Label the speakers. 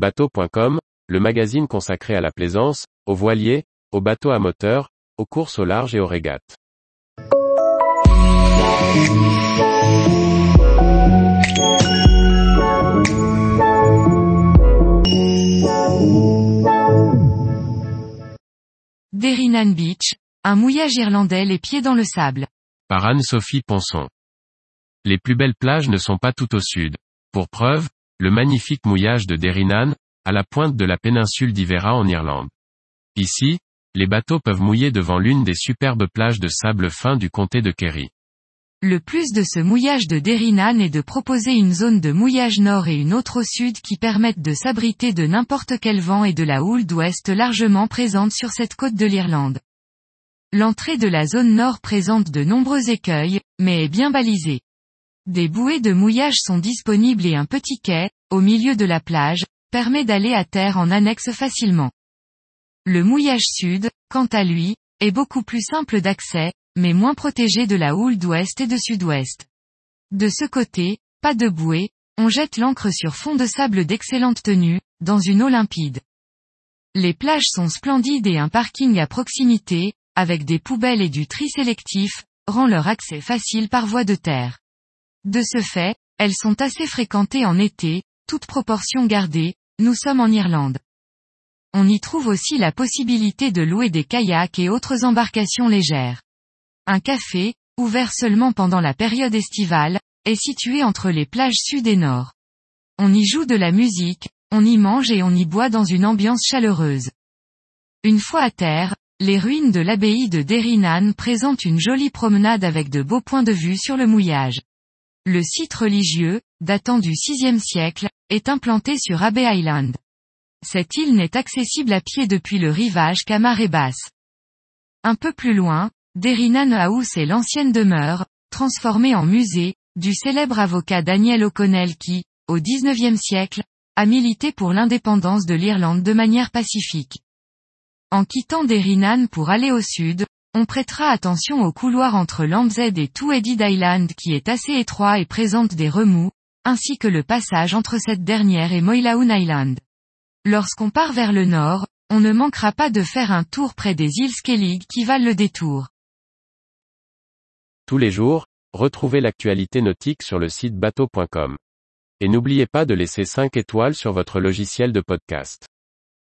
Speaker 1: Bateau.com, le magazine consacré à la plaisance, aux voiliers, aux bateaux à moteur, aux courses au large et aux régates.
Speaker 2: Derrynan Beach, un mouillage irlandais les pieds dans le sable.
Speaker 1: Par Anne-Sophie Ponson. Les plus belles plages ne sont pas tout au sud. Pour preuve, le magnifique mouillage de Derrynan, à la pointe de la péninsule d'Ivera en Irlande. Ici, les bateaux peuvent mouiller devant l'une des superbes plages de sable fin du comté de Kerry.
Speaker 2: Le plus de ce mouillage de Derrynan est de proposer une zone de mouillage nord et une autre au sud qui permettent de s'abriter de n'importe quel vent et de la houle d'ouest largement présente sur cette côte de l'Irlande. L'entrée de la zone nord présente de nombreux écueils, mais est bien balisée. Des bouées de mouillage sont disponibles et un petit quai, au milieu de la plage, permet d'aller à terre en annexe facilement. Le mouillage sud, quant à lui, est beaucoup plus simple d'accès, mais moins protégé de la houle d'ouest et de sud-ouest. De ce côté, pas de bouée, on jette l'ancre sur fond de sable d'excellente tenue, dans une eau limpide. Les plages sont splendides et un parking à proximité, avec des poubelles et du tri sélectif, rend leur accès facile par voie de terre. De ce fait, elles sont assez fréquentées en été, toute proportion gardée, nous sommes en Irlande. On y trouve aussi la possibilité de louer des kayaks et autres embarcations légères. Un café, ouvert seulement pendant la période estivale, est situé entre les plages sud et nord. On y joue de la musique, on y mange et on y boit dans une ambiance chaleureuse. Une fois à terre, les ruines de l'abbaye de Derrynan présentent une jolie promenade avec de beaux points de vue sur le mouillage. Le site religieux, datant du VIe siècle, est implanté sur Abbey Island. Cette île n'est accessible à pied depuis le rivage qu'à marée basse. Un peu plus loin, Derrynan House est l'ancienne demeure, transformée en musée, du célèbre avocat Daniel O'Connell qui, au XIXe siècle, a milité pour l'indépendance de l'Irlande de manière pacifique. En quittant Derrynan pour aller au sud, on prêtera attention au couloir entre Lambshead et Two-Headed Island qui est assez étroit et présente des remous, ainsi que le passage entre cette dernière et Moylaoun Island. Lorsqu'on part vers le nord, on ne manquera pas de faire un tour près des îles Skellig qui valent le détour.
Speaker 1: Tous les jours, retrouvez l'actualité nautique sur le site bateau.com. Et n'oubliez pas de laisser 5 étoiles sur votre logiciel de podcast.